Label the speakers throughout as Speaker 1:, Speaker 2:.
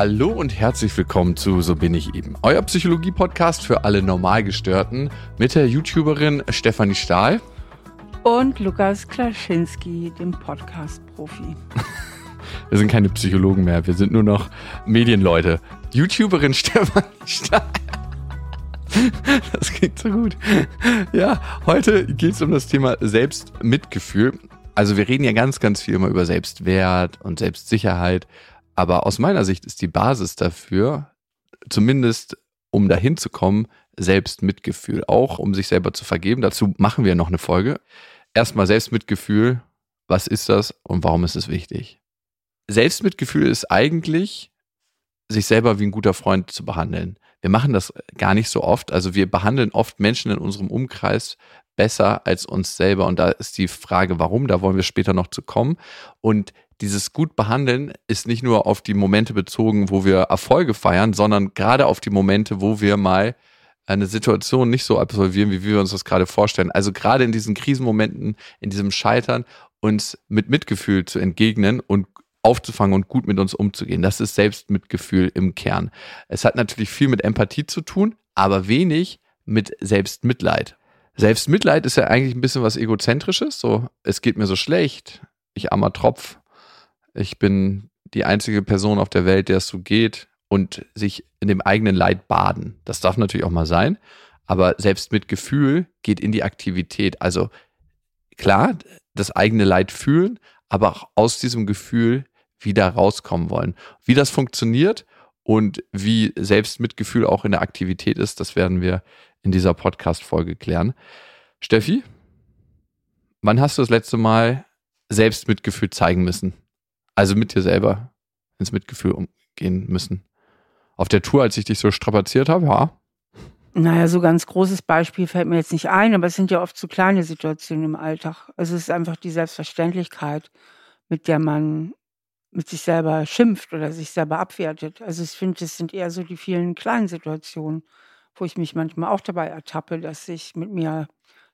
Speaker 1: Hallo und herzlich willkommen zu So bin ich eben, euer Psychologie-Podcast für alle Normalgestörten mit der YouTuberin Stefanie Stahl
Speaker 2: und Lukas Klaschinski, dem Podcast-Profi.
Speaker 1: wir sind keine Psychologen mehr, wir sind nur noch Medienleute. YouTuberin Stefanie Stahl. Das klingt so gut. Ja, heute geht es um das Thema Selbstmitgefühl. Also wir reden ja ganz, ganz viel immer über Selbstwert und Selbstsicherheit. Aber aus meiner Sicht ist die Basis dafür, zumindest um dahin zu kommen, Selbstmitgefühl. Auch um sich selber zu vergeben. Dazu machen wir noch eine Folge. Erstmal Selbstmitgefühl. Was ist das und warum ist es wichtig? Selbstmitgefühl ist eigentlich, sich selber wie ein guter Freund zu behandeln. Wir machen das gar nicht so oft. Also wir behandeln oft Menschen in unserem Umkreis besser als uns selber. Und da ist die Frage, warum, da wollen wir später noch zu kommen. Und dieses gut behandeln ist nicht nur auf die Momente bezogen, wo wir Erfolge feiern, sondern gerade auf die Momente, wo wir mal eine Situation nicht so absolvieren, wie wir uns das gerade vorstellen. Also gerade in diesen Krisenmomenten, in diesem Scheitern, uns mit Mitgefühl zu entgegnen und aufzufangen und gut mit uns umzugehen. Das ist Selbstmitgefühl im Kern. Es hat natürlich viel mit Empathie zu tun, aber wenig mit Selbstmitleid. Selbstmitleid ist ja eigentlich ein bisschen was Egozentrisches. So, es geht mir so schlecht, ich armer Tropf, ich bin die einzige Person auf der Welt, der es so geht und sich in dem eigenen Leid baden. Das darf natürlich auch mal sein, aber selbst mit Gefühl geht in die Aktivität. Also klar, das eigene Leid fühlen, aber auch aus diesem Gefühl wieder rauskommen wollen. Wie das funktioniert und wie Selbstmitgefühl auch in der Aktivität ist, das werden wir in dieser Podcast-Folge klären. Steffi, wann hast du das letzte Mal Selbstmitgefühl zeigen müssen? Also mit dir selber ins Mitgefühl umgehen müssen. Auf der Tour, als ich dich so strapaziert habe, ja.
Speaker 2: Naja, so ganz großes Beispiel fällt mir jetzt nicht ein, aber es sind ja oft so kleine Situationen im Alltag. Also es ist einfach die Selbstverständlichkeit, mit der man mit sich selber schimpft oder sich selber abwertet. Also ich finde, es sind eher so die vielen kleinen Situationen, wo ich mich manchmal auch dabei ertappe, dass ich mit mir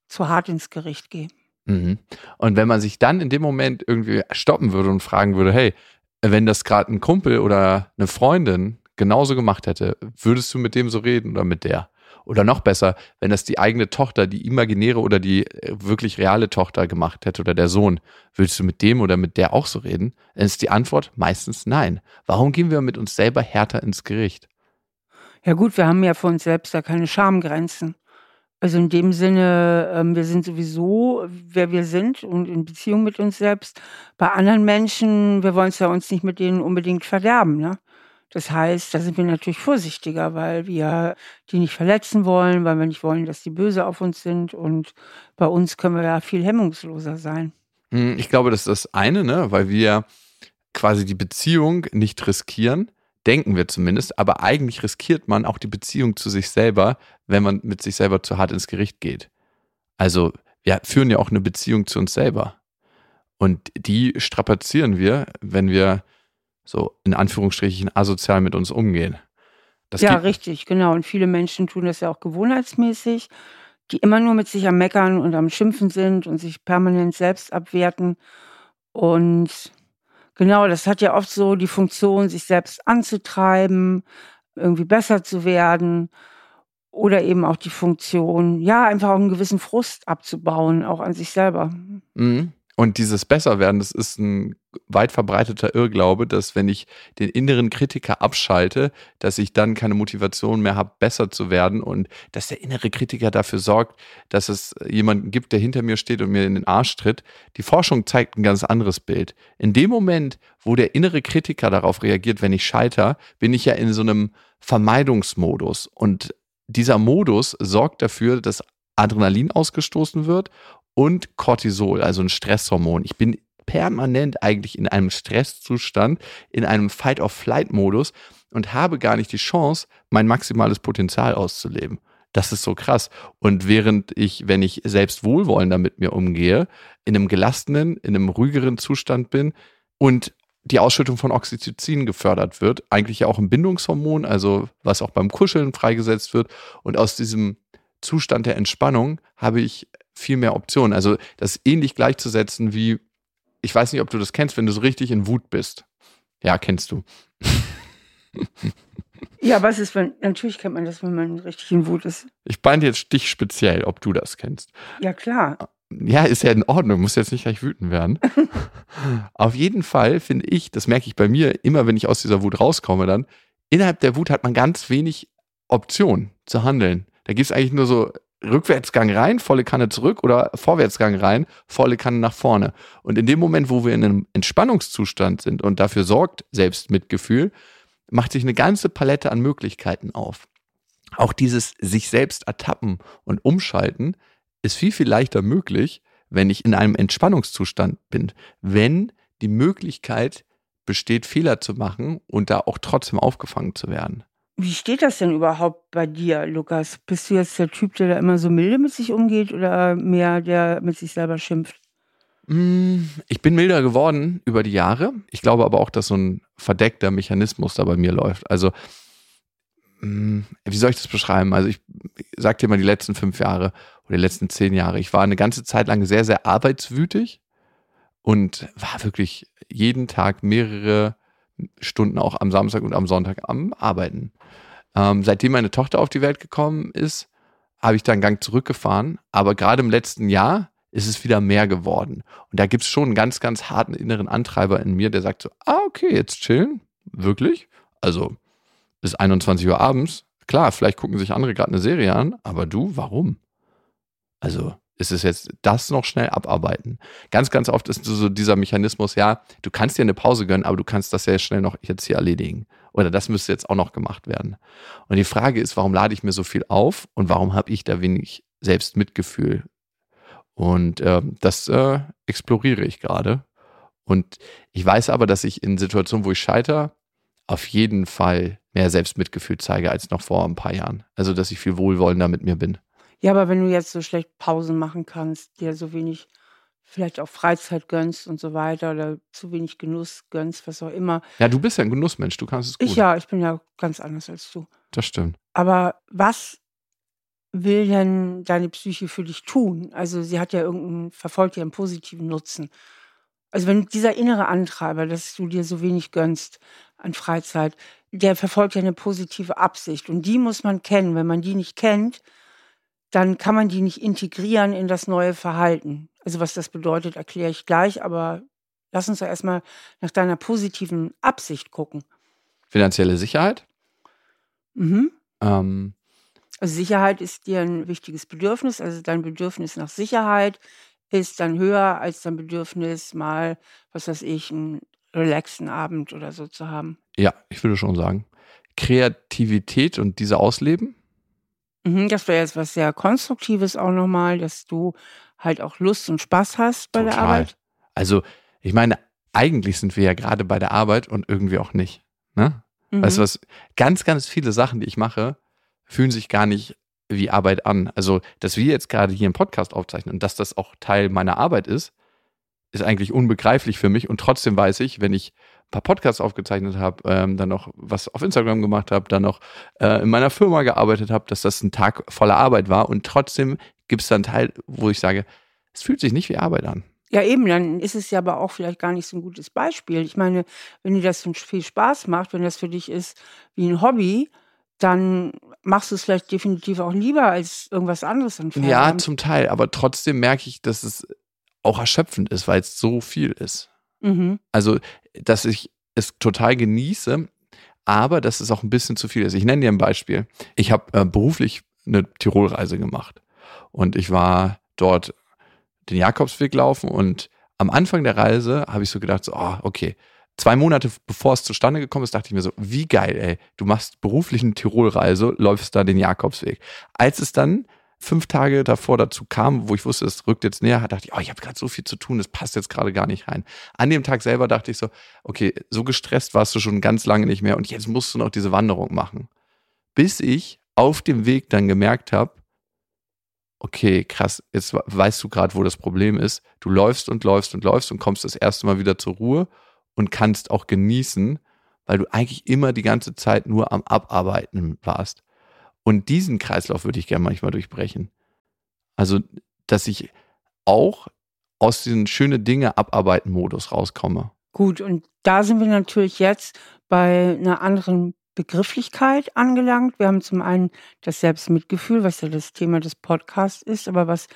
Speaker 2: zu hart ins Gericht gehe.
Speaker 1: Mhm. Und wenn man sich dann in dem Moment irgendwie stoppen würde und fragen würde, hey, wenn das gerade ein Kumpel oder eine Freundin genauso gemacht hätte, würdest du mit dem so reden oder mit der? Oder noch besser, wenn das die eigene Tochter, die imaginäre oder die äh, wirklich reale Tochter gemacht hätte oder der Sohn, würdest du mit dem oder mit der auch so reden? Dann ist die Antwort meistens nein. Warum gehen wir mit uns selber härter ins Gericht?
Speaker 2: Ja gut, wir haben ja für uns selbst da keine Schamgrenzen. Also in dem Sinne, ähm, wir sind sowieso, wer wir sind und in Beziehung mit uns selbst. Bei anderen Menschen, wir wollen es ja uns nicht mit denen unbedingt verderben. Ne? Das heißt, da sind wir natürlich vorsichtiger, weil wir die nicht verletzen wollen, weil wir nicht wollen, dass die böse auf uns sind. Und bei uns können wir ja viel hemmungsloser sein.
Speaker 1: Hm, ich glaube, das ist das eine, ne? weil wir quasi die Beziehung nicht riskieren denken wir zumindest, aber eigentlich riskiert man auch die Beziehung zu sich selber, wenn man mit sich selber zu hart ins Gericht geht. Also wir führen ja auch eine Beziehung zu uns selber. Und die strapazieren wir, wenn wir so in Anführungsstrichen asozial mit uns umgehen.
Speaker 2: Das ja, richtig, genau. Und viele Menschen tun das ja auch gewohnheitsmäßig, die immer nur mit sich am Meckern und am Schimpfen sind und sich permanent selbst abwerten. Und Genau, das hat ja oft so die Funktion, sich selbst anzutreiben, irgendwie besser zu werden oder eben auch die Funktion, ja, einfach auch einen gewissen Frust abzubauen, auch an sich selber.
Speaker 1: Mhm. Und dieses Besserwerden, das ist ein weit verbreiteter Irrglaube, dass wenn ich den inneren Kritiker abschalte, dass ich dann keine Motivation mehr habe, besser zu werden und dass der innere Kritiker dafür sorgt, dass es jemanden gibt, der hinter mir steht und mir in den Arsch tritt. Die Forschung zeigt ein ganz anderes Bild. In dem Moment, wo der innere Kritiker darauf reagiert, wenn ich scheiter, bin ich ja in so einem Vermeidungsmodus und dieser Modus sorgt dafür, dass Adrenalin ausgestoßen wird und Cortisol, also ein Stresshormon. Ich bin permanent eigentlich in einem Stresszustand, in einem Fight-of-Flight-Modus und habe gar nicht die Chance, mein maximales Potenzial auszuleben. Das ist so krass. Und während ich, wenn ich selbst wohlwollender mit mir umgehe, in einem gelassenen, in einem ruhigeren Zustand bin und die Ausschüttung von Oxytocin gefördert wird, eigentlich ja auch ein Bindungshormon, also was auch beim Kuscheln freigesetzt wird. Und aus diesem Zustand der Entspannung habe ich viel mehr Optionen. Also das ähnlich gleichzusetzen wie, ich weiß nicht, ob du das kennst, wenn du so richtig in Wut bist. Ja, kennst du.
Speaker 2: Ja, was ist, wenn, natürlich kennt man das, wenn man richtig in Wut ist.
Speaker 1: Ich meinte jetzt dich speziell, ob du das kennst.
Speaker 2: Ja, klar.
Speaker 1: Ja, ist ja in Ordnung, muss jetzt nicht gleich wütend werden. Auf jeden Fall finde ich, das merke ich bei mir, immer wenn ich aus dieser Wut rauskomme, dann, innerhalb der Wut hat man ganz wenig Optionen zu handeln. Da gibt es eigentlich nur so Rückwärtsgang rein, volle Kanne zurück oder Vorwärtsgang rein, volle Kanne nach vorne. Und in dem Moment, wo wir in einem Entspannungszustand sind und dafür sorgt Selbstmitgefühl, macht sich eine ganze Palette an Möglichkeiten auf. Auch dieses sich selbst ertappen und umschalten ist viel, viel leichter möglich, wenn ich in einem Entspannungszustand bin. Wenn die Möglichkeit besteht, Fehler zu machen und da auch trotzdem aufgefangen zu werden.
Speaker 2: Wie steht das denn überhaupt bei dir, Lukas? Bist du jetzt der Typ, der da immer so milde mit sich umgeht oder mehr der mit sich selber schimpft?
Speaker 1: Mm, ich bin milder geworden über die Jahre. Ich glaube aber auch, dass so ein verdeckter Mechanismus da bei mir läuft. Also, mm, wie soll ich das beschreiben? Also, ich sag dir mal die letzten fünf Jahre oder die letzten zehn Jahre. Ich war eine ganze Zeit lang sehr, sehr arbeitswütig und war wirklich jeden Tag mehrere Stunden auch am Samstag und am Sonntag am Arbeiten. Ähm, seitdem meine Tochter auf die Welt gekommen ist, habe ich da einen Gang zurückgefahren. Aber gerade im letzten Jahr ist es wieder mehr geworden. Und da gibt es schon einen ganz, ganz harten inneren Antreiber in mir, der sagt so, ah, okay, jetzt chillen. Wirklich? Also, bis 21 Uhr abends. Klar, vielleicht gucken sich andere gerade eine Serie an, aber du, warum? Also, ist es jetzt das noch schnell abarbeiten? Ganz, ganz oft ist so dieser Mechanismus, ja, du kannst dir eine Pause gönnen, aber du kannst das ja schnell noch jetzt hier erledigen. Oder das müsste jetzt auch noch gemacht werden. Und die Frage ist, warum lade ich mir so viel auf und warum habe ich da wenig Selbstmitgefühl? Und äh, das äh, exploriere ich gerade. Und ich weiß aber, dass ich in Situationen, wo ich scheitere, auf jeden Fall mehr Selbstmitgefühl zeige als noch vor ein paar Jahren. Also, dass ich viel wohlwollender mit mir bin.
Speaker 2: Ja, aber wenn du jetzt so schlecht Pausen machen kannst, dir so wenig vielleicht auch Freizeit gönnst und so weiter oder zu wenig Genuss gönnst, was auch immer.
Speaker 1: Ja, du bist ja ein Genussmensch, du kannst es gut.
Speaker 2: Ich ja, ich bin ja ganz anders als du.
Speaker 1: Das stimmt.
Speaker 2: Aber was will denn deine Psyche für dich tun? Also sie hat ja irgendeinen, verfolgt ja einen positiven Nutzen. Also wenn dieser innere Antreiber, dass du dir so wenig gönnst an Freizeit, der verfolgt ja eine positive Absicht und die muss man kennen. Wenn man die nicht kennt, dann kann man die nicht integrieren in das neue Verhalten. Also was das bedeutet, erkläre ich gleich, aber lass uns doch erstmal nach deiner positiven Absicht gucken.
Speaker 1: Finanzielle Sicherheit?
Speaker 2: Mhm.
Speaker 1: Ähm,
Speaker 2: also Sicherheit ist dir ein wichtiges Bedürfnis. Also dein Bedürfnis nach Sicherheit ist dann höher als dein Bedürfnis, mal, was weiß ich, einen relaxten Abend oder so zu haben.
Speaker 1: ja, ich würde schon sagen. Kreativität und diese ausleben?
Speaker 2: Mhm, das wäre jetzt was sehr Konstruktives auch nochmal, dass du halt auch Lust und Spaß hast bei der
Speaker 1: Total.
Speaker 2: Arbeit.
Speaker 1: Also, ich meine, eigentlich sind wir ja gerade bei der Arbeit und irgendwie auch nicht. Ne? Weißt du
Speaker 2: Mhm.
Speaker 1: was? Ganz, ganz viele Sachen, die ich mache, fühlen sich gar nicht wie Arbeit an. Also, dass wir jetzt gerade hier einen Podcast aufzeichnen und dass das auch Teil meiner Arbeit ist, ist eigentlich unbegreiflich für mich. Und trotzdem weiß ich, wenn ich ein paar Podcasts aufgezeichnet habe, ähm, dann noch was auf Instagram gemacht habe, dann noch äh, in meiner Firma gearbeitet habe, dass das ein Tag voller Arbeit war. Und trotzdem gibt es dann einen Teil, wo ich sage, es fühlt sich nicht wie Arbeit an.
Speaker 2: Ja, eben, dann ist es ja aber auch vielleicht gar nicht so ein gutes Beispiel. Ich meine, wenn dir das so viel Spaß macht, wenn das für dich ist wie ein Hobby, dann machst du es vielleicht definitiv auch lieber als irgendwas anderes an
Speaker 1: Ja, zum Teil, aber trotzdem merke ich, dass es auch erschöpfend ist, weil es so viel ist.
Speaker 2: Mhm.
Speaker 1: Also, dass ich es total genieße, aber dass es auch ein bisschen zu viel ist. Ich nenne dir ein Beispiel. Ich habe äh, beruflich eine Tirolreise gemacht und ich war dort den Jakobsweg laufen und am Anfang der Reise habe ich so gedacht, so, oh, okay. Zwei Monate bevor es zustande gekommen ist, dachte ich mir so, wie geil, ey. Du machst beruflich eine Tirolreise, läufst da den Jakobsweg. Als es dann fünf Tage davor dazu kam, wo ich wusste, es rückt jetzt näher, dachte ich, oh, ich habe gerade so viel zu tun, das passt jetzt gerade gar nicht rein. An dem Tag selber dachte ich so, okay, so gestresst warst du schon ganz lange nicht mehr und jetzt musst du noch diese Wanderung machen. Bis ich auf dem Weg dann gemerkt habe, okay, krass, jetzt weißt du gerade, wo das Problem ist. Du läufst und läufst und läufst und kommst das erste Mal wieder zur Ruhe und kannst auch genießen, weil du eigentlich immer die ganze Zeit nur am Abarbeiten warst. Und diesen Kreislauf würde ich gerne manchmal durchbrechen. Also, dass ich auch aus diesen schöne Dinge abarbeiten Modus rauskomme.
Speaker 2: Gut, und da sind wir natürlich jetzt bei einer anderen Begrifflichkeit angelangt. Wir haben zum einen das Selbstmitgefühl, was ja das Thema des Podcasts ist, aber was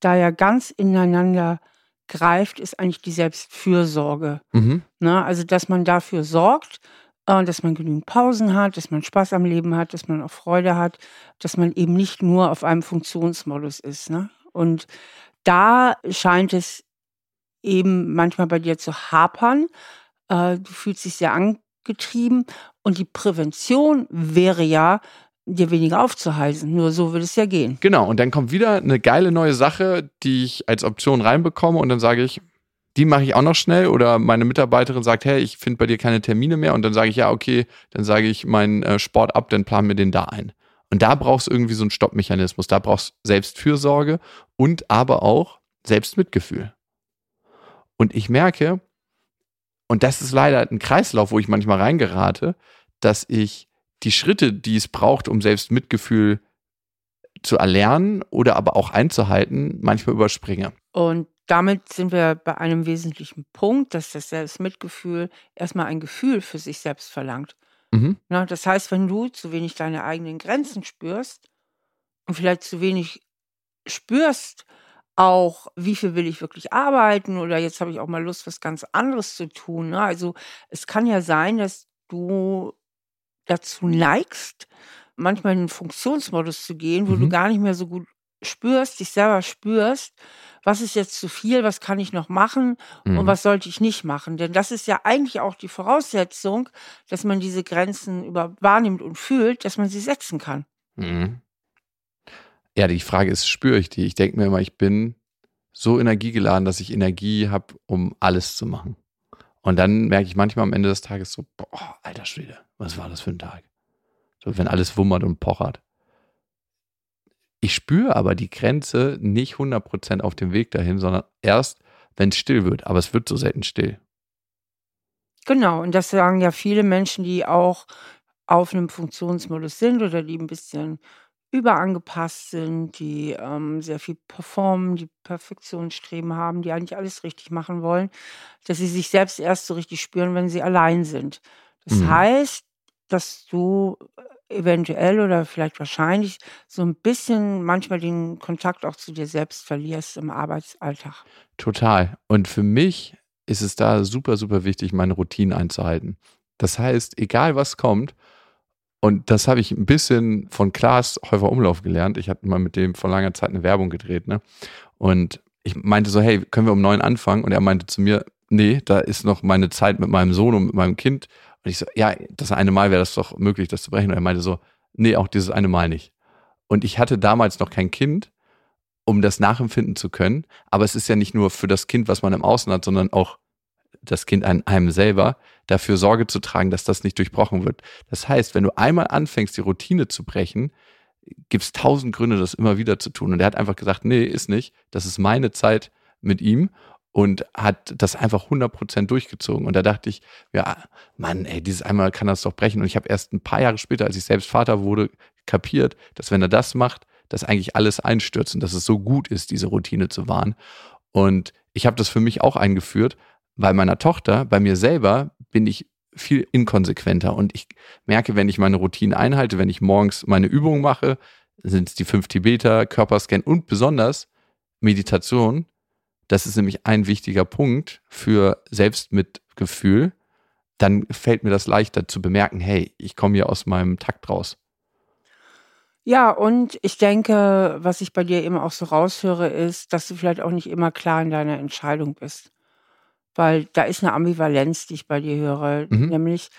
Speaker 2: da ja ganz ineinander greift, ist eigentlich die Selbstfürsorge. Mhm. Na, also, dass man dafür sorgt, dass man genügend Pausen hat, dass man Spaß am Leben hat, dass man auch Freude hat, dass man eben nicht nur auf einem Funktionsmodus ist. Ne? Und da scheint es eben manchmal bei dir zu hapern. Äh, du fühlst dich sehr angetrieben und die Prävention wäre ja, dir weniger aufzuheißen. Nur so würde es ja gehen.
Speaker 1: Genau, und dann kommt wieder eine geile neue Sache, die ich als Option reinbekomme und dann sage ich, die mache ich auch noch schnell oder meine Mitarbeiterin sagt, hey, ich finde bei dir keine Termine mehr und dann sage ich, ja, okay, dann sage ich meinen äh, Sport ab, dann planen wir den da ein. Und da brauchst du irgendwie so einen Stoppmechanismus, da brauchst du Selbstfürsorge und aber auch Selbstmitgefühl. Und ich merke, und das ist leider ein Kreislauf, wo ich manchmal reingerate, dass ich die Schritte, die es braucht, um Selbstmitgefühl zu erlernen oder aber auch einzuhalten, manchmal überspringe.
Speaker 2: Und damit sind wir bei einem wesentlichen Punkt, dass das Selbstmitgefühl erstmal ein Gefühl für sich selbst verlangt. Mhm. Na, das heißt, wenn du zu wenig deine eigenen Grenzen spürst und vielleicht zu wenig spürst, auch, wie viel will ich wirklich arbeiten oder jetzt habe ich auch mal Lust, was ganz anderes zu tun. Ne? Also es kann ja sein, dass du dazu neigst, manchmal in einen Funktionsmodus zu gehen, wo mhm. du gar nicht mehr so gut spürst, dich selber spürst, was ist jetzt zu viel, was kann ich noch machen mhm. und was sollte ich nicht machen. Denn das ist ja eigentlich auch die Voraussetzung, dass man diese Grenzen über wahrnimmt und fühlt, dass man sie setzen kann. Mhm.
Speaker 1: Ja, die Frage ist, spüre ich die? Ich denke mir immer, ich bin so energiegeladen, dass ich Energie habe, um alles zu machen. Und dann merke ich manchmal am Ende des Tages so, boah, alter Schwede, was war das für ein Tag? So, wenn alles wummert und pochert. Ich spüre aber die Grenze nicht 100% auf dem Weg dahin, sondern erst, wenn es still wird. Aber es wird so selten still.
Speaker 2: Genau, und das sagen ja viele Menschen, die auch auf einem Funktionsmodus sind oder die ein bisschen überangepasst sind, die ähm, sehr viel performen, die Perfektionsstreben haben, die eigentlich alles richtig machen wollen, dass sie sich selbst erst so richtig spüren, wenn sie allein sind. Das mhm. heißt, dass du eventuell oder vielleicht wahrscheinlich so ein bisschen manchmal den Kontakt auch zu dir selbst verlierst im Arbeitsalltag.
Speaker 1: Total. Und für mich ist es da super, super wichtig, meine Routinen einzuhalten. Das heißt, egal was kommt, und das habe ich ein bisschen von Klaas Häufer Umlauf gelernt. Ich hatte mal mit dem vor langer Zeit eine Werbung gedreht, ne? Und ich meinte so, hey, können wir um neun anfangen? Und er meinte zu mir, nee, da ist noch meine Zeit mit meinem Sohn und mit meinem Kind und ich so, ja, das eine Mal wäre das doch möglich, das zu brechen. Und er meinte so, nee, auch dieses eine Mal nicht. Und ich hatte damals noch kein Kind, um das nachempfinden zu können. Aber es ist ja nicht nur für das Kind, was man im Außen hat, sondern auch das Kind an einem selber, dafür Sorge zu tragen, dass das nicht durchbrochen wird. Das heißt, wenn du einmal anfängst, die Routine zu brechen, gibt es tausend Gründe, das immer wieder zu tun. Und er hat einfach gesagt, nee, ist nicht. Das ist meine Zeit mit ihm und hat das einfach 100% durchgezogen. Und da dachte ich, ja, Mann, ey, dieses einmal kann das doch brechen. Und ich habe erst ein paar Jahre später, als ich selbst Vater wurde, kapiert, dass wenn er das macht, dass eigentlich alles einstürzt und dass es so gut ist, diese Routine zu wahren. Und ich habe das für mich auch eingeführt, bei meiner Tochter, bei mir selber bin ich viel inkonsequenter und ich merke, wenn ich meine Routine einhalte, wenn ich morgens meine Übungen mache, sind es die fünf Tibeter, Körperscan und besonders Meditation, das ist nämlich ein wichtiger Punkt für Selbstmitgefühl. Dann fällt mir das leichter zu bemerken, hey, ich komme hier aus meinem Takt raus.
Speaker 2: Ja, und ich denke, was ich bei dir immer auch so raushöre, ist, dass du vielleicht auch nicht immer klar in deiner Entscheidung bist. Weil da ist eine Ambivalenz, die ich bei dir höre. Mhm. Nämlich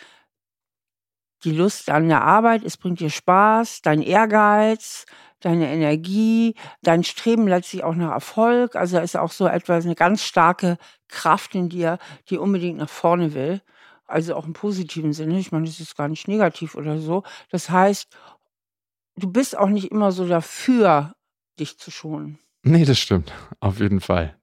Speaker 2: die Lust an der Arbeit, es bringt dir Spaß, dein Ehrgeiz, deine Energie, dein Streben letztlich auch nach Erfolg. Also da ist auch so etwas, eine ganz starke Kraft in dir, die unbedingt nach vorne will. Also auch im positiven Sinne. Ich meine, das ist gar nicht negativ oder so. Das heißt, du bist auch nicht immer so dafür, dich zu schonen.
Speaker 1: Nee, das stimmt. Auf jeden Fall.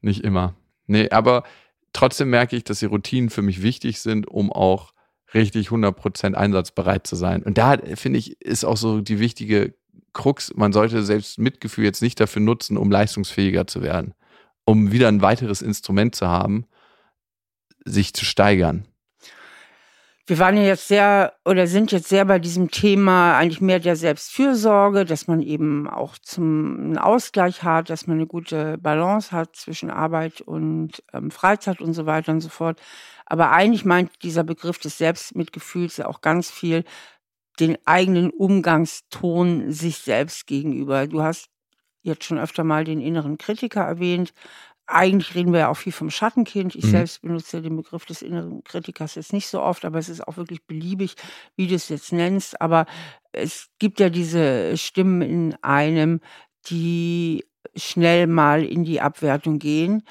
Speaker 1: Nicht immer. Nee, aber trotzdem merke ich, dass die Routinen für mich wichtig sind, um auch richtig 100% einsatzbereit zu sein. Und da, finde ich, ist auch so die wichtige Krux, man sollte selbst Mitgefühl jetzt nicht dafür nutzen, um leistungsfähiger zu werden, um wieder ein weiteres Instrument zu haben, sich zu steigern.
Speaker 2: Wir waren ja jetzt sehr oder sind jetzt sehr bei diesem Thema eigentlich mehr der Selbstfürsorge, dass man eben auch zum einen Ausgleich hat, dass man eine gute Balance hat zwischen Arbeit und ähm, Freizeit und so weiter und so fort. Aber eigentlich meint dieser Begriff des Selbstmitgefühls ja auch ganz viel den eigenen Umgangston sich selbst gegenüber. Du hast jetzt schon öfter mal den inneren Kritiker erwähnt eigentlich reden wir ja auch viel vom Schattenkind. Ich mhm. selbst benutze den Begriff des inneren Kritikers jetzt nicht so oft, aber es ist auch wirklich beliebig, wie du es jetzt nennst. Aber es gibt ja diese Stimmen in einem, die schnell mal in die Abwertung gehen.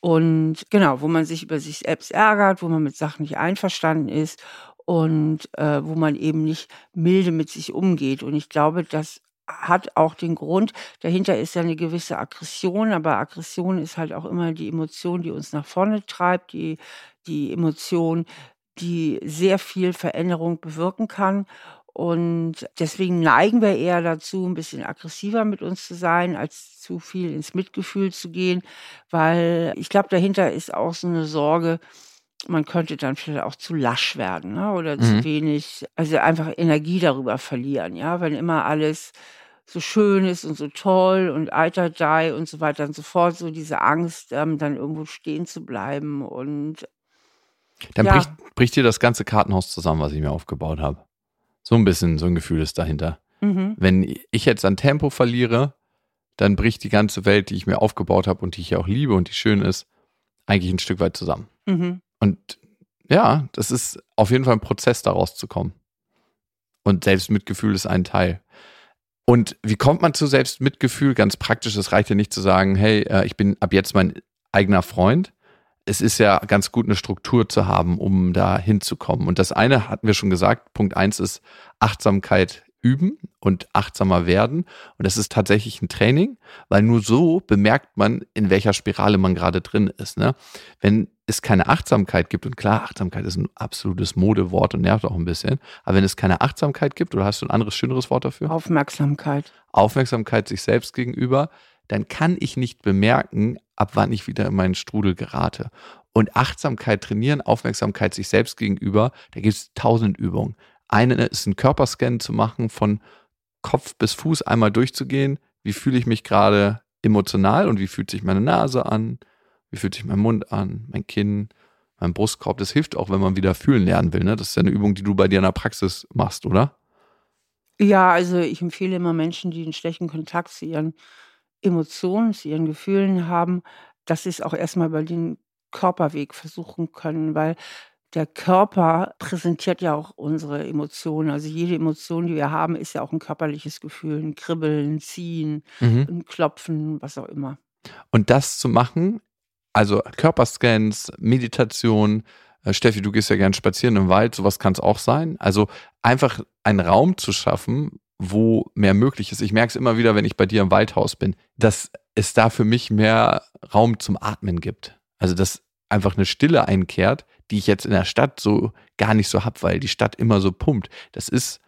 Speaker 2: Und genau, wo man sich über sich selbst ärgert, wo man mit Sachen nicht einverstanden ist und äh, wo man eben nicht milde mit sich umgeht. Und ich glaube, dass hat auch den Grund, dahinter ist ja eine gewisse Aggression, aber Aggression ist halt auch immer die Emotion, die uns nach vorne treibt, die, die Emotion, die sehr viel Veränderung bewirken kann. Und deswegen neigen wir eher dazu, ein bisschen aggressiver mit uns zu sein, als zu viel ins Mitgefühl zu gehen, weil ich glaube, dahinter ist auch so eine Sorge, man könnte dann vielleicht auch zu lasch werden ne? oder mhm. zu wenig, also einfach Energie darüber verlieren, ja, wenn immer alles so schön ist und so toll und Eiterdei und so weiter und so fort, so diese Angst, ähm, dann irgendwo stehen zu bleiben und
Speaker 1: dann ja. bricht, bricht dir das ganze Kartenhaus zusammen, was ich mir aufgebaut habe. So ein bisschen, so ein Gefühl ist dahinter. Mhm. Wenn ich jetzt an Tempo verliere, dann bricht die ganze Welt, die ich mir aufgebaut habe und die ich auch liebe und die schön ist, eigentlich ein Stück weit zusammen. Mhm. Und ja, das ist auf jeden Fall ein Prozess, daraus zu kommen. Und Selbstmitgefühl ist ein Teil. Und wie kommt man zu Selbstmitgefühl? Ganz praktisch, es reicht ja nicht zu sagen, hey, äh, ich bin ab jetzt mein eigener Freund. Es ist ja ganz gut, eine Struktur zu haben, um da hinzukommen. Und das eine hatten wir schon gesagt. Punkt eins ist Achtsamkeit üben und achtsamer werden. Und das ist tatsächlich ein Training, weil nur so bemerkt man, in welcher Spirale man gerade drin ist. Ne? Wenn es keine Achtsamkeit gibt, und klar, Achtsamkeit ist ein absolutes Modewort und nervt auch ein bisschen, aber wenn es keine Achtsamkeit gibt, oder hast du ein anderes, schöneres Wort dafür?
Speaker 2: Aufmerksamkeit.
Speaker 1: Aufmerksamkeit sich selbst gegenüber, dann kann ich nicht bemerken, ab wann ich wieder in meinen Strudel gerate. Und Achtsamkeit trainieren, Aufmerksamkeit sich selbst gegenüber, da gibt es tausend Übungen. Eine ist ein Körperscan zu machen, von Kopf bis Fuß einmal durchzugehen. Wie fühle ich mich gerade emotional und wie fühlt sich meine Nase an? Wie fühlt sich mein Mund an, mein Kinn, mein Brustkorb? Das hilft auch, wenn man wieder fühlen lernen will. Ne? Das ist ja eine Übung, die du bei dir in der Praxis machst, oder?
Speaker 2: Ja, also ich empfehle immer Menschen, die einen schlechten Kontakt zu ihren Emotionen, zu ihren Gefühlen haben, dass sie es auch erstmal über den Körperweg versuchen können, weil der Körper präsentiert ja auch unsere Emotionen. Also jede Emotion, die wir haben, ist ja auch ein körperliches Gefühl, ein Kribbeln, Ziehen, mhm. ein Klopfen, was auch immer.
Speaker 1: Und das zu machen, also Körperscans, Meditation, äh, Steffi, du gehst ja gern spazieren im Wald, sowas kann es auch sein. Also einfach einen Raum zu schaffen, wo mehr möglich ist. Ich merke es immer wieder, wenn ich bei dir im Waldhaus bin, dass es da für mich mehr Raum zum Atmen gibt. Also dass einfach eine Stille einkehrt, die ich jetzt in der Stadt so gar nicht so habe, weil die Stadt immer so pumpt. Das ist,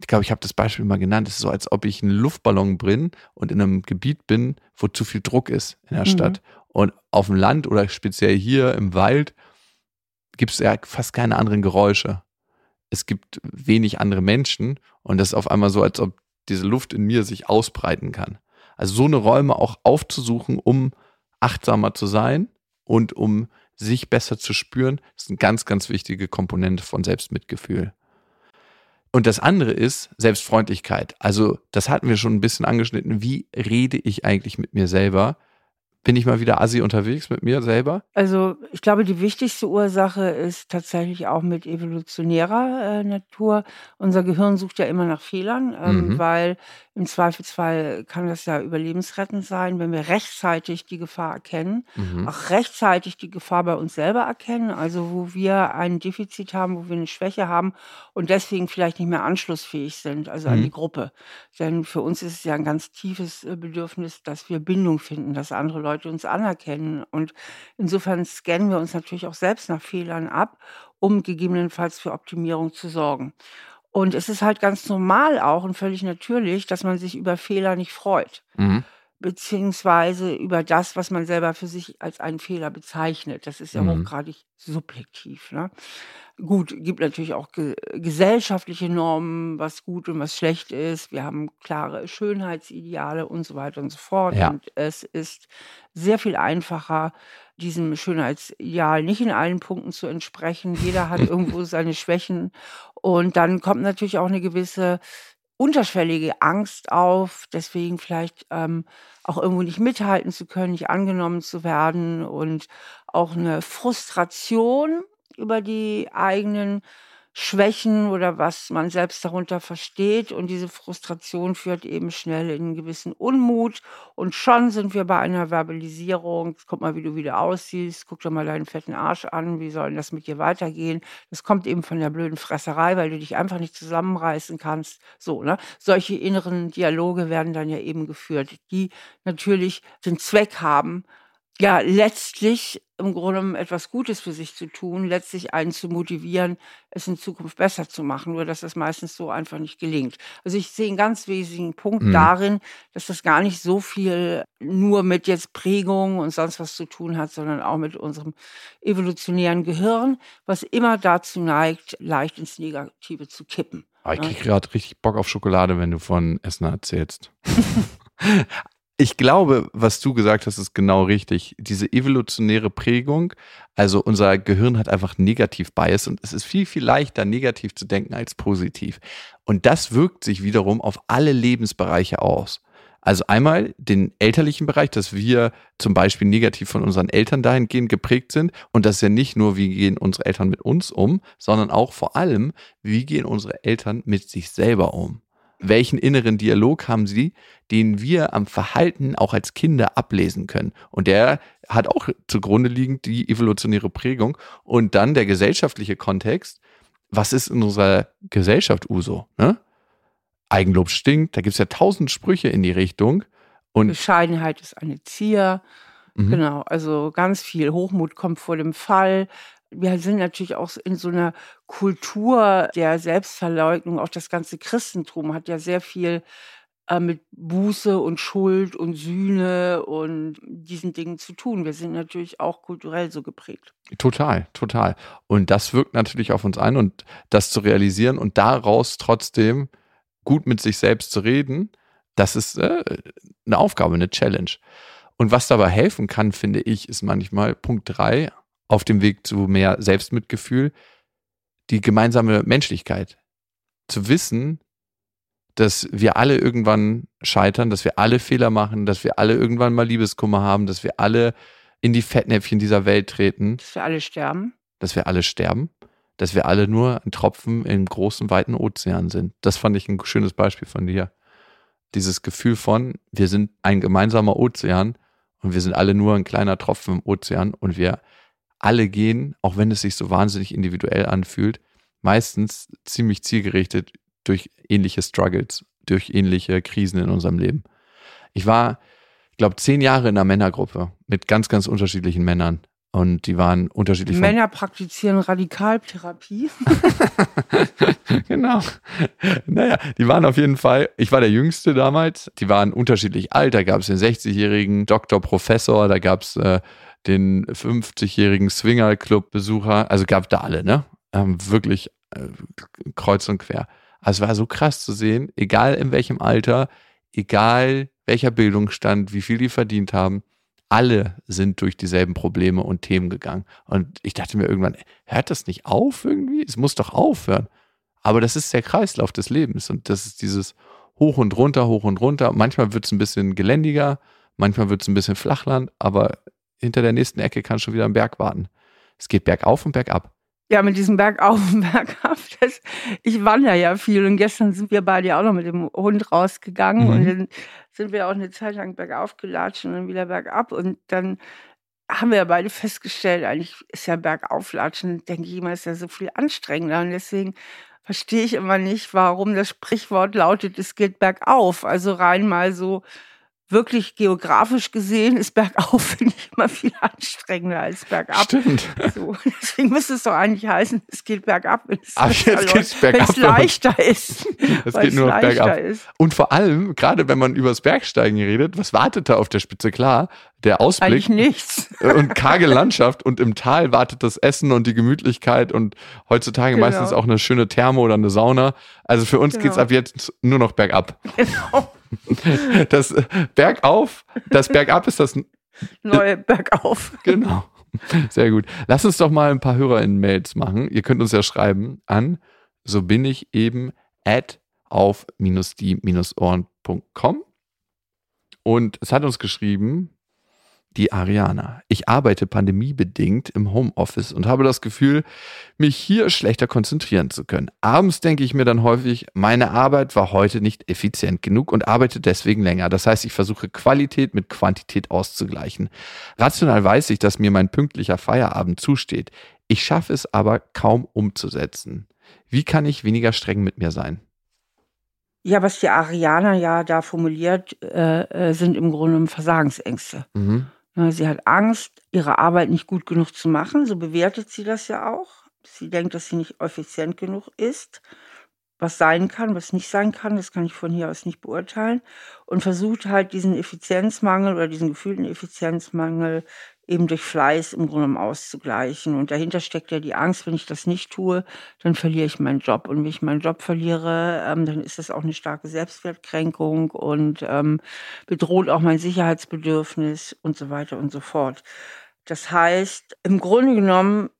Speaker 1: ich glaube, ich habe das Beispiel mal genannt, es ist so, als ob ich ein Luftballon bin und in einem Gebiet bin, wo zu viel Druck ist in der mhm. Stadt. Und auf dem Land oder speziell hier im Wald gibt es ja fast keine anderen Geräusche. Es gibt wenig andere Menschen und das ist auf einmal so, als ob diese Luft in mir sich ausbreiten kann. Also so eine Räume auch aufzusuchen, um achtsamer zu sein und um sich besser zu spüren, ist eine ganz, ganz wichtige Komponente von Selbstmitgefühl. Und das andere ist Selbstfreundlichkeit. Also, das hatten wir schon ein bisschen angeschnitten. Wie rede ich eigentlich mit mir selber? Bin ich mal wieder assi unterwegs mit mir selber?
Speaker 2: Also ich glaube, die wichtigste Ursache ist tatsächlich auch mit evolutionärer äh, Natur. Unser Gehirn sucht ja immer nach Fehlern, ähm, mhm. weil im Zweifelsfall kann das ja überlebensrettend sein, wenn wir rechtzeitig die Gefahr erkennen, mhm. auch rechtzeitig die Gefahr bei uns selber erkennen, also wo wir ein Defizit haben, wo wir eine Schwäche haben und deswegen vielleicht nicht mehr anschlussfähig sind, also mhm. an die Gruppe. Denn für uns ist es ja ein ganz tiefes äh, Bedürfnis, dass wir Bindung finden, dass andere Leute uns anerkennen. Und insofern scannen wir uns natürlich auch selbst nach Fehlern ab, um gegebenenfalls für Optimierung zu sorgen. Und es ist halt ganz normal auch und völlig natürlich, dass man sich über Fehler nicht freut. Mhm. Beziehungsweise über das, was man selber für sich als einen Fehler bezeichnet. Das ist ja
Speaker 1: Mhm.
Speaker 2: hochgradig subjektiv, ne? Gut, gibt natürlich auch ge gesellschaftliche Normen, was gut und was schlecht ist. Wir haben klare Schönheitsideale und so weiter und so fort.
Speaker 1: Ja.
Speaker 2: Und es ist sehr viel einfacher, diesem Schönheitsideal nicht in allen Punkten zu entsprechen. Jeder hat irgendwo seine Schwächen. Und dann kommt natürlich auch eine gewisse unterschwellige Angst auf, deswegen vielleicht ähm, auch irgendwo nicht mithalten zu können, nicht angenommen zu werden und auch eine Frustration über die eigenen Schwächen oder was man selbst darunter versteht. Und diese Frustration führt eben schnell in einen gewissen Unmut. Und schon sind wir bei einer Verbalisierung. Guck mal, wie du wieder aussiehst. Guck dir mal deinen fetten Arsch an. Wie soll denn das mit dir weitergehen? Das kommt eben von der blöden Fresserei, weil du dich einfach nicht zusammenreißen kannst. So, ne? Solche inneren Dialoge werden dann ja eben geführt, die natürlich den Zweck haben, ja, letztlich im Grunde genommen etwas Gutes für sich zu tun, letztlich einen zu motivieren, es in Zukunft besser zu machen, nur dass das meistens so einfach nicht gelingt. Also ich sehe einen ganz wesentlichen Punkt
Speaker 1: Mhm.
Speaker 2: darin, dass das gar nicht so viel nur mit jetzt Prägung und sonst was zu tun hat, sondern auch mit unserem evolutionären Gehirn, was immer dazu neigt, leicht ins Negative zu kippen.
Speaker 1: Aber ich
Speaker 2: ne?
Speaker 1: krieg gerade richtig Bock auf Schokolade, wenn du von Essen erzählst. ich glaube, was du gesagt hast, ist genau richtig. Diese evolutionäre Prägung, also unser Gehirn hat einfach negativ Bias und es ist viel, viel leichter, negativ zu denken als positiv. Und das wirkt sich wiederum auf alle Lebensbereiche aus. Also einmal den elterlichen Bereich, dass wir zum Beispiel negativ von unseren Eltern dahingehend geprägt sind. Und das ist ja nicht nur, wie gehen unsere Eltern mit uns um, sondern auch vor allem, wie gehen unsere Eltern mit sich selber um. Welchen inneren Dialog haben sie, den wir am Verhalten auch als Kinder ablesen können? Und der hat auch zugrunde liegend die evolutionäre Prägung. Und dann der gesellschaftliche Kontext. Was ist in unserer Gesellschaft Uso? Ne? Eigenlob stinkt, da gibt es ja tausend Sprüche in die Richtung. Und
Speaker 2: Bescheidenheit ist eine Zier.
Speaker 1: Mhm.
Speaker 2: Genau, also ganz viel Hochmut kommt vor dem Fall. Wir sind natürlich auch in so einer Kultur der Selbstverleugnung. Auch das ganze Christentum hat ja sehr viel äh, mit Buße und Schuld und Sühne und diesen Dingen zu tun. Wir sind natürlich auch kulturell so geprägt.
Speaker 1: Total, total. Und das wirkt natürlich auf uns ein und das zu realisieren und daraus trotzdem gut mit sich selbst zu reden, das ist äh, eine Aufgabe, eine Challenge. Und was dabei helfen kann, finde ich, ist manchmal Punkt drei auf dem Weg zu mehr Selbstmitgefühl, die gemeinsame Menschlichkeit. Zu wissen, dass wir alle irgendwann scheitern, dass wir alle Fehler machen, dass wir alle irgendwann mal Liebeskummer haben, dass wir alle in die Fettnäpfchen dieser Welt treten
Speaker 2: Dass wir alle sterben.
Speaker 1: dass wir alle sterben, dass wir alle nur ein Tropfen im großen, weiten Ozean sind. Das fand ich ein schönes Beispiel von dir. Dieses Gefühl von, wir sind ein gemeinsamer Ozean und wir sind alle nur ein kleiner Tropfen im Ozean und wir alle gehen, auch wenn es sich so wahnsinnig individuell anfühlt, meistens ziemlich zielgerichtet durch ähnliche Struggles, durch ähnliche Krisen in unserem Leben. Ich war, ich glaube, zehn Jahre in einer Männergruppe mit ganz, ganz unterschiedlichen Männern. Und die waren unterschiedlich
Speaker 2: Männer praktizieren Radikaltherapie.
Speaker 1: genau. Naja, die waren auf jeden Fall, ich war der Jüngste damals, die waren unterschiedlich alt. Da gab es den 60-jährigen Doktor, Professor, da gab es äh, den 50-jährigen Swinger-Club-Besucher, also gab da alle, ne? Ähm, wirklich äh, kreuz und quer. Also es war so krass zu sehen, egal in welchem Alter, egal welcher Bildungsstand, wie viel die verdient haben, alle sind durch dieselben Probleme und Themen gegangen. Und ich dachte mir irgendwann, hört das nicht auf irgendwie? Es muss doch aufhören. Aber das ist der Kreislauf des Lebens und das ist dieses Hoch und runter, hoch und runter. Manchmal wird es ein bisschen geländiger, manchmal wird es ein bisschen Flachland, aber hinter der nächsten Ecke kann schon wieder ein Berg warten. Es geht bergauf und bergab.
Speaker 2: Ja, mit diesem Bergauf und Bergab. Das, ich wandere ja viel und gestern sind wir beide auch noch mit dem Hund rausgegangen
Speaker 1: Mhm.
Speaker 2: und dann sind wir auch eine Zeit lang bergauf gelatscht und dann wieder bergab und dann haben wir ja beide festgestellt, eigentlich ist ja Bergauflatschen, denke ich immer, ist ja so viel anstrengender und deswegen verstehe ich immer nicht, warum das Sprichwort lautet, es geht bergauf. Also rein mal so wirklich geografisch gesehen ist bergauf, finde ich, immer viel anstrengender als bergab.
Speaker 1: Stimmt.
Speaker 2: So, deswegen müsste es doch eigentlich heißen, es geht bergab, wenn es,
Speaker 1: Aber jetzt geht's bergab.
Speaker 2: wenn es leichter ist.
Speaker 1: Es geht nur noch bergab.
Speaker 2: Ist.
Speaker 1: Und vor allem, gerade wenn man übers Bergsteigen redet, was wartet da auf der Spitze? Klar, der Ausblick
Speaker 2: Eigentlich nichts.
Speaker 1: und karge Landschaft und im Tal wartet das Essen und die Gemütlichkeit und heutzutage
Speaker 2: Genau.
Speaker 1: meistens auch eine schöne Therme oder eine Sauna. Also für uns
Speaker 2: Genau.
Speaker 1: geht's ab jetzt nur noch bergab.
Speaker 2: Genau.
Speaker 1: Das äh, Bergauf, das Bergab ist das
Speaker 2: Neue bergauf.
Speaker 1: Genau. Sehr gut. Lass uns doch mal ein paar Hörer in Mails machen. Ihr könnt uns ja schreiben an so bin ich eben at auf die-ohren.com. Und es hat uns geschrieben, die Ariana. Ich arbeite pandemiebedingt im Homeoffice und habe das Gefühl, mich hier schlechter konzentrieren zu können. Abends denke ich mir dann häufig, meine Arbeit war heute nicht effizient genug und arbeite deswegen länger. Das heißt, ich versuche Qualität mit Quantität auszugleichen. Rational weiß ich, dass mir mein pünktlicher Feierabend zusteht. Ich schaffe es aber kaum umzusetzen. Wie kann ich weniger streng mit mir sein?
Speaker 2: Ja, was die Ariana ja da formuliert, äh, äh, sind im Grunde Versagensängste.
Speaker 1: Mhm.
Speaker 2: Sie hat Angst, ihre Arbeit nicht gut genug zu machen. So bewertet sie das ja auch. Sie denkt, dass sie nicht effizient genug ist. Was sein kann, was nicht sein kann, das kann ich von hier aus nicht beurteilen. Und versucht halt diesen Effizienzmangel oder diesen gefühlten Effizienzmangel eben durch Fleiß im Grunde genommen auszugleichen. Und dahinter steckt ja die Angst, wenn ich das nicht tue, dann verliere ich meinen Job. Und wenn ich meinen Job verliere, ähm, dann ist das auch eine starke Selbstwertkränkung und ähm, bedroht auch mein Sicherheitsbedürfnis und so weiter und so fort. Das heißt, im Grunde genommen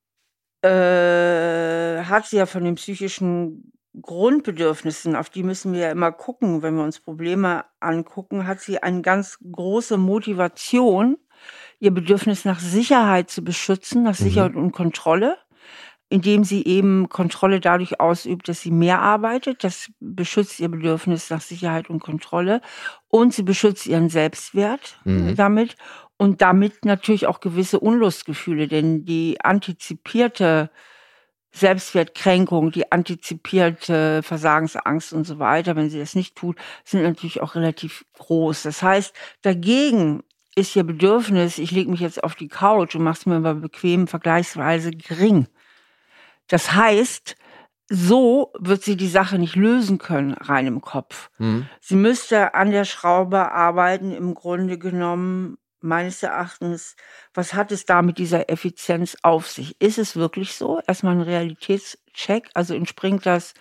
Speaker 2: äh, hat sie ja von den psychischen Grundbedürfnissen, auf die müssen wir ja immer gucken, wenn wir uns Probleme angucken, hat sie eine ganz große Motivation, ihr Bedürfnis nach Sicherheit zu beschützen, nach
Speaker 1: Mhm.
Speaker 2: Sicherheit und Kontrolle, indem sie eben Kontrolle dadurch ausübt, dass sie mehr arbeitet. Das beschützt ihr Bedürfnis nach Sicherheit und Kontrolle und sie beschützt ihren Selbstwert
Speaker 1: Mhm.
Speaker 2: damit und damit natürlich auch gewisse Unlustgefühle, denn die antizipierte Selbstwertkränkung, die antizipierte Versagensangst und so weiter, wenn sie das nicht tut, sind natürlich auch relativ groß. Das heißt, dagegen ist ihr Bedürfnis, ich lege mich jetzt auf die Couch und mache es mir mal bequem, vergleichsweise gering. Das heißt, so wird sie die Sache nicht lösen können, rein im Kopf.
Speaker 1: Mhm.
Speaker 2: Sie müsste an der Schraube arbeiten, im Grunde genommen, meines Erachtens, was hat es da mit dieser Effizienz auf sich? Ist es wirklich so? Erstmal ein Realitätscheck, also entspringt das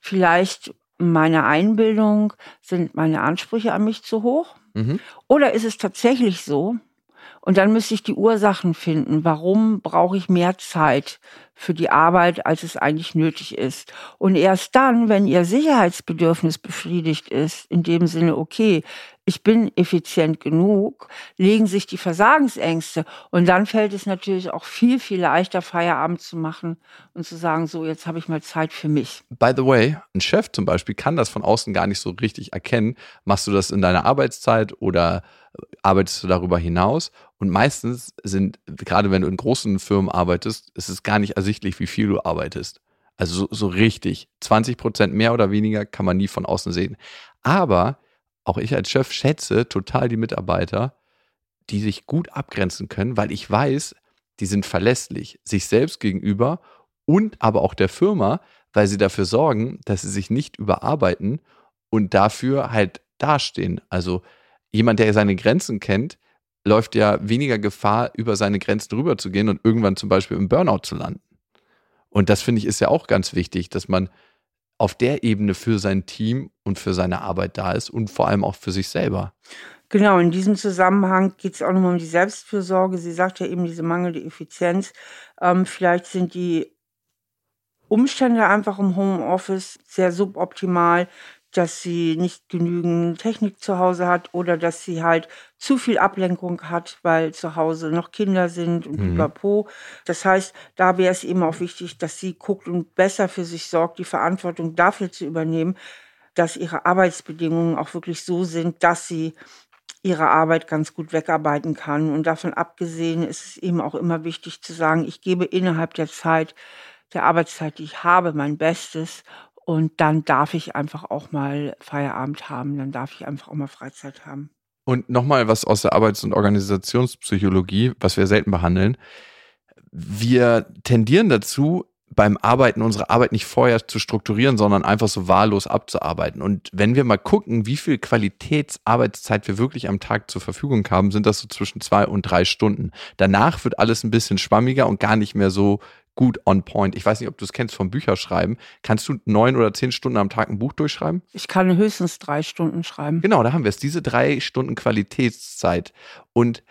Speaker 2: vielleicht meiner Einbildung, sind meine Ansprüche an mich zu hoch?
Speaker 1: Mhm.
Speaker 2: Oder ist es tatsächlich so? Und dann müsste ich die Ursachen finden. Warum brauche ich mehr Zeit für die Arbeit, als es eigentlich nötig ist? Und erst dann, wenn Ihr Sicherheitsbedürfnis befriedigt ist, in dem Sinne, okay, ich bin effizient genug, legen sich die Versagensängste. Und dann fällt es natürlich auch viel, viel leichter, Feierabend zu machen und zu sagen, so, jetzt habe ich mal Zeit für mich.
Speaker 1: By the way, ein Chef zum Beispiel kann das von außen gar nicht so richtig erkennen. Machst du das in deiner Arbeitszeit oder arbeitest du darüber hinaus? Und meistens sind, gerade wenn du in großen Firmen arbeitest, ist es gar nicht ersichtlich, wie viel du arbeitest. Also so, so richtig. 20 Prozent mehr oder weniger kann man nie von außen sehen. Aber auch ich als Chef schätze total die Mitarbeiter, die sich gut abgrenzen können, weil ich weiß, die sind verlässlich, sich selbst gegenüber und aber auch der Firma, weil sie dafür sorgen, dass sie sich nicht überarbeiten und dafür halt dastehen. Also jemand, der seine Grenzen kennt, läuft ja weniger Gefahr, über seine Grenzen rüber zu gehen und irgendwann zum Beispiel im Burnout zu landen. Und das finde ich ist ja auch ganz wichtig, dass man auf der Ebene für sein Team und für seine Arbeit da ist und vor allem auch für sich selber.
Speaker 2: Genau, in diesem Zusammenhang geht es auch nochmal um die Selbstfürsorge. Sie sagt ja eben diese mangelnde Effizienz. Ähm, vielleicht sind die Umstände einfach im Homeoffice sehr suboptimal, dass sie nicht genügend Technik zu Hause hat oder dass sie halt zu viel Ablenkung hat, weil zu Hause noch Kinder sind und
Speaker 1: Mhm.
Speaker 2: pipapo. Das heißt, da wäre es eben auch wichtig, dass sie guckt und besser für sich sorgt, die Verantwortung dafür zu übernehmen, dass ihre Arbeitsbedingungen auch wirklich so sind, dass sie ihre Arbeit ganz gut wegarbeiten kann. Und davon abgesehen ist es eben auch immer wichtig zu sagen, ich gebe innerhalb der Zeit, der Arbeitszeit, die ich habe, mein Bestes. Und dann darf ich einfach auch mal Feierabend haben, dann darf ich einfach auch mal Freizeit haben.
Speaker 1: Und nochmal was aus der Arbeits- und Organisationspsychologie, was wir selten behandeln. Wir tendieren dazu, beim Arbeiten unsere Arbeit nicht vorher zu strukturieren, sondern einfach so wahllos abzuarbeiten. Und wenn wir mal gucken, wie viel Qualitätsarbeitszeit wir wirklich am Tag zur Verfügung haben, sind das so zwischen zwei und drei Stunden. Danach wird alles ein bisschen schwammiger und gar nicht mehr so gut on point. Ich weiß nicht, ob du es kennst vom Bücherschreiben. Kannst du neun oder zehn Stunden am Tag ein Buch durchschreiben?
Speaker 2: Ich kann höchstens drei Stunden schreiben.
Speaker 1: Genau, da haben wir es. Diese drei Stunden Qualitätszeit. Und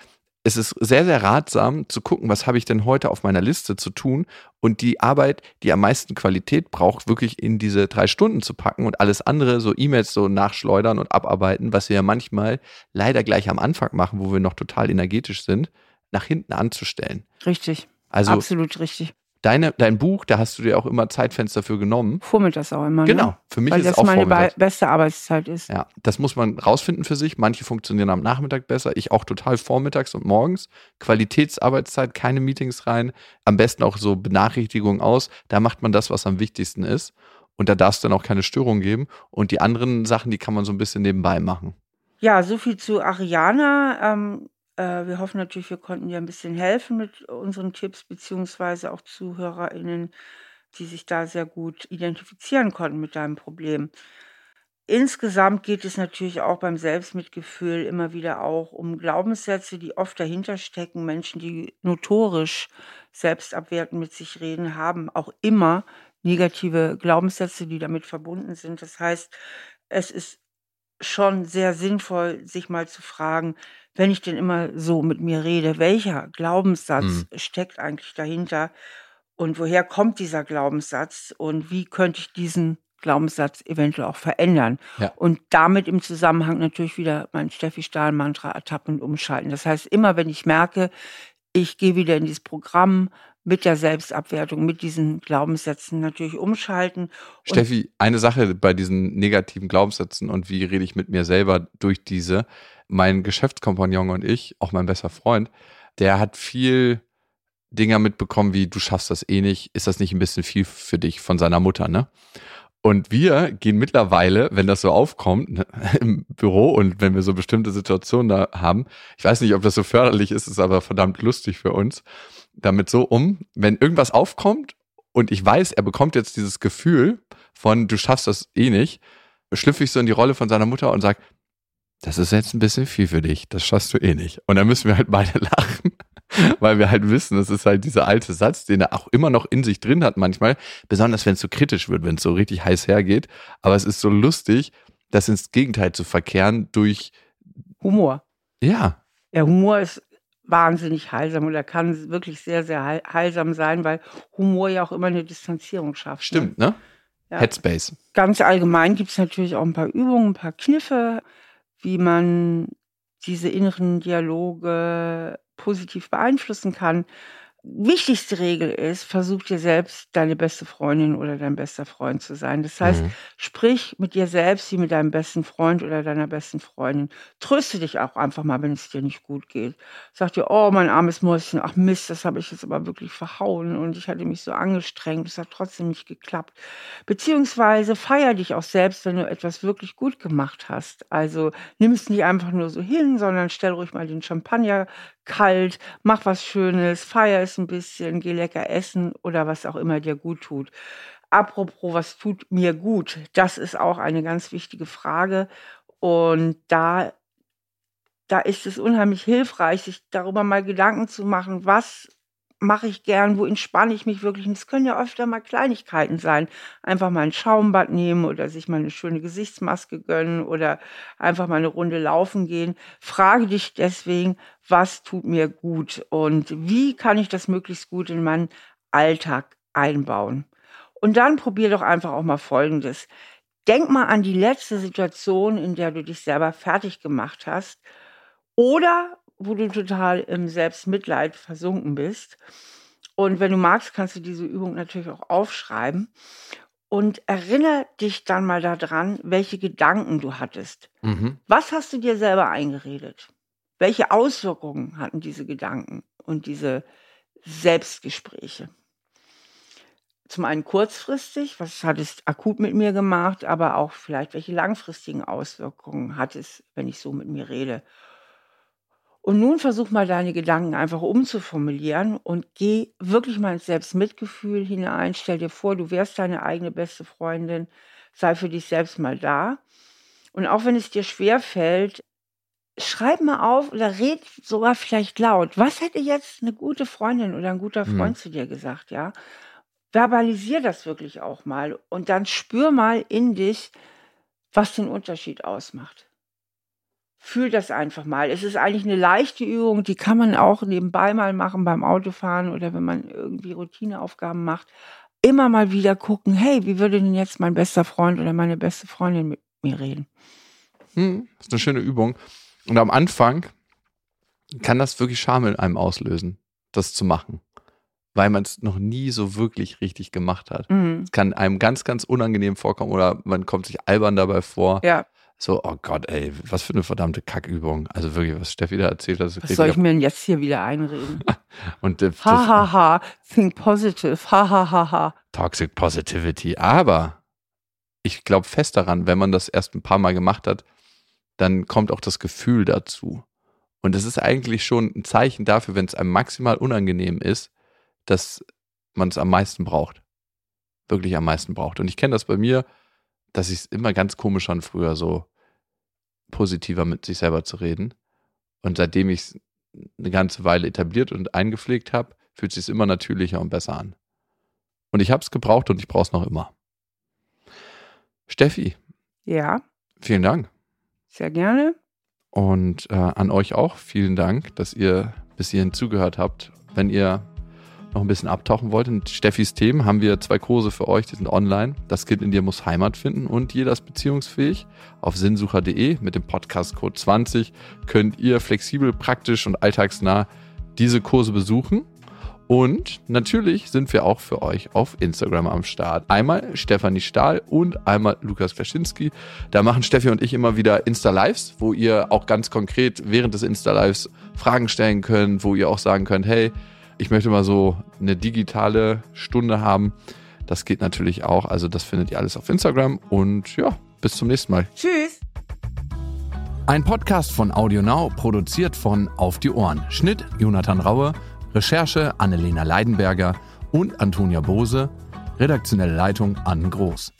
Speaker 1: es ist sehr, sehr ratsam zu gucken, was habe ich denn heute auf meiner Liste zu tun und die Arbeit, die am meisten Qualität braucht, wirklich in diese drei Stunden zu packen und alles andere, so E-Mails so nachschleudern und abarbeiten, was wir ja manchmal leider gleich am Anfang machen, wo wir noch total energetisch sind, nach hinten anzustellen.
Speaker 2: Richtig. Also absolut richtig
Speaker 1: deine, dein Buch, da hast du dir auch immer Zeitfenster für genommen.
Speaker 2: Vormittags auch immer. Ne?
Speaker 1: Genau,
Speaker 2: für mich Weil ist das auch meine vormittags. beste Arbeitszeit ist.
Speaker 1: Ja, das muss man rausfinden für sich. Manche funktionieren am Nachmittag besser. Ich auch total vormittags und morgens. Qualitätsarbeitszeit, keine Meetings rein. Am besten auch so Benachrichtigungen aus. Da macht man das, was am wichtigsten ist. Und da darf es dann auch keine Störung geben. Und die anderen Sachen, die kann man so ein bisschen nebenbei machen.
Speaker 2: Ja, so viel zu Ariana. Ähm, äh, wir hoffen natürlich, wir konnten dir ein bisschen helfen mit unseren Tipps, beziehungsweise auch ZuhörerInnen, die sich da sehr gut identifizieren konnten mit deinem Problem. Insgesamt geht es natürlich auch beim Selbstmitgefühl immer wieder auch um Glaubenssätze, die oft dahinter stecken. Menschen, die notorisch selbstabwertend mit sich reden, haben auch immer negative Glaubenssätze, die damit verbunden sind. Das heißt, es ist schon sehr sinnvoll, sich mal zu fragen, wenn ich denn immer so mit mir rede, welcher Glaubenssatz Mhm. steckt eigentlich dahinter und woher kommt dieser Glaubenssatz und wie könnte ich diesen Glaubenssatz eventuell auch verändern?
Speaker 1: Ja.
Speaker 2: Und damit im Zusammenhang natürlich wieder mein Steffi Stahl-Mantra ertappen und umschalten. Das heißt, immer wenn ich merke, ich gehe wieder in dieses Programm, mit der Selbstabwertung, mit diesen Glaubenssätzen natürlich umschalten.
Speaker 1: Steffi, eine Sache bei diesen negativen Glaubenssätzen und wie rede ich mit mir selber durch diese. Mein Geschäftskompagnon und ich, auch mein bester Freund, der hat viel Dinger mitbekommen, wie du schaffst das eh nicht, ist das nicht ein bisschen viel für dich von seiner Mutter, ne? Und wir gehen mittlerweile, wenn das so aufkommt ne, im Büro und wenn wir so bestimmte Situationen da haben, ich weiß nicht, ob das so förderlich ist, ist aber verdammt lustig für uns, damit so um, wenn irgendwas aufkommt und ich weiß, er bekommt jetzt dieses Gefühl von, du schaffst das eh nicht, schlüpfe ich so in die Rolle von seiner Mutter und sage, das ist jetzt ein bisschen viel für dich, das schaffst du eh nicht. Und dann müssen wir halt beide lachen, weil wir halt wissen, das ist halt dieser alte Satz, den er auch immer noch in sich drin hat manchmal, besonders wenn es so kritisch wird, wenn es so richtig heiß hergeht. Aber es ist so lustig, das ins Gegenteil zu verkehren durch
Speaker 2: Humor.
Speaker 1: Ja.
Speaker 2: Der Humor ist wahnsinnig heilsam oder kann wirklich sehr, sehr heilsam sein, weil Humor ja auch immer eine Distanzierung schafft.
Speaker 1: Ne? Stimmt, ne? ne? Ja. Headspace.
Speaker 2: Ganz allgemein gibt es natürlich auch ein paar Übungen, ein paar Kniffe, wie man diese inneren Dialoge positiv beeinflussen kann wichtigste Regel ist, versuch dir selbst deine beste Freundin oder dein bester Freund zu sein. Das heißt, Mhm. sprich mit dir selbst wie mit deinem besten Freund oder deiner besten Freundin. Tröste dich auch einfach mal, wenn es dir nicht gut geht. Sag dir: „Oh, mein armes Mäuschen, ach Mist, das habe ich jetzt aber wirklich verhauen und ich hatte mich so angestrengt, es hat trotzdem nicht geklappt.“ Beziehungsweise feier dich auch selbst, wenn du etwas wirklich gut gemacht hast. Also, nimm es nicht einfach nur so hin, sondern stell ruhig mal den Champagner kalt, mach was Schönes, feier es ein bisschen, geh lecker essen oder was auch immer dir gut tut. Apropos, was tut mir gut? Das ist auch eine ganz wichtige Frage. Und da, da ist es unheimlich hilfreich, sich darüber mal Gedanken zu machen, was mache ich gern, wo entspanne ich mich wirklich. Und es können ja öfter mal Kleinigkeiten sein. Einfach mal ein Schaumbad nehmen oder sich mal eine schöne Gesichtsmaske gönnen oder einfach mal eine Runde laufen gehen. Frage dich deswegen, was tut mir gut und wie kann ich das möglichst gut in meinen Alltag einbauen. Und dann probier doch einfach auch mal Folgendes. Denk mal an die letzte Situation, in der du dich selber fertig gemacht hast. Oder wo du total im Selbstmitleid versunken bist. Und wenn du magst, kannst du diese Übung natürlich auch aufschreiben. Und erinnere dich dann mal daran, welche Gedanken du hattest. Mhm. Was hast du dir selber eingeredet? Welche Auswirkungen hatten diese Gedanken und diese Selbstgespräche? zum einen kurzfristig, was hat es akut mit mir gemacht, aber auch vielleicht welche langfristigen Auswirkungen hat es, wenn ich so mit mir rede. Und nun versuch mal deine Gedanken einfach umzuformulieren und geh wirklich mal ins Selbstmitgefühl hinein. Stell dir vor, du wärst deine eigene beste Freundin. Sei für dich selbst mal da. Und auch wenn es dir schwer fällt, schreib mal auf oder red sogar vielleicht laut. Was hätte jetzt eine gute Freundin oder ein guter Freund mhm. zu dir gesagt, ja? Verbalisier das wirklich auch mal und dann spür mal in dich, was den Unterschied ausmacht. Fühl das einfach mal. Es ist eigentlich eine leichte Übung, die kann man auch nebenbei mal machen beim Autofahren oder wenn man irgendwie Routineaufgaben macht. Immer mal wieder gucken, hey, wie würde denn jetzt mein bester Freund oder meine beste Freundin mit mir reden?
Speaker 1: Hm, das ist eine schöne Übung. Und am Anfang kann das wirklich Scham in einem auslösen, das zu machen. Weil man es noch nie so wirklich richtig gemacht hat. Mhm. Es kann einem ganz, ganz unangenehm vorkommen oder man kommt sich albern dabei vor.
Speaker 2: Ja.
Speaker 1: So, oh Gott, ey, was für eine verdammte Kackübung. Also wirklich, was Steffi da erzählt hat.
Speaker 2: Was soll ich mir denn jetzt hier wieder einreden?
Speaker 1: Und äh,
Speaker 2: ha, ha, ha, think positive, ha, ha, ha, ha.
Speaker 1: Toxic Positivity. Aber ich glaube fest daran, wenn man das erst ein paar Mal gemacht hat, dann kommt auch das Gefühl dazu. Und das ist eigentlich schon ein Zeichen dafür, wenn es einem maximal unangenehm ist, dass man es am meisten braucht. Wirklich am meisten braucht. Und ich kenne das bei mir, dass ich es immer ganz komisch fand, früher so positiver mit sich selber zu reden. Und seitdem ich es eine ganze Weile etabliert und eingepflegt habe, fühlt es sich immer natürlicher und besser an. Und ich habe es gebraucht und ich brauche es noch immer. Steffi.
Speaker 2: Ja.
Speaker 1: Vielen Dank.
Speaker 2: Sehr gerne.
Speaker 1: Und äh, an euch auch vielen Dank, dass ihr bis hierhin zugehört habt. Wenn ihr noch ein bisschen abtauchen wollt in Steffis Themen, haben wir zwei Kurse für euch, die sind online. Das Kind in dir muss Heimat finden und jeder ist beziehungsfähig. Auf sinnsucher.de mit dem Podcast-Code 20 könnt ihr flexibel, praktisch und alltagsnah diese Kurse besuchen. Und natürlich sind wir auch für euch auf Instagram am Start. Einmal Stefanie Stahl und einmal Lukas Klaschinski. Da machen Steffi und ich immer wieder Insta-Lives, wo ihr auch ganz konkret während des Insta-Lives Fragen stellen könnt, wo ihr auch sagen könnt, hey, ich möchte mal so eine digitale Stunde haben. Das geht natürlich auch. Also das findet ihr alles auf Instagram. Und ja, bis zum nächsten Mal.
Speaker 2: Tschüss.
Speaker 1: Ein Podcast von AudioNow, produziert von Auf die Ohren. Schnitt Jonathan Raue. Recherche Annelena Leidenberger und Antonia Bose, redaktionelle Leitung Anne Groß.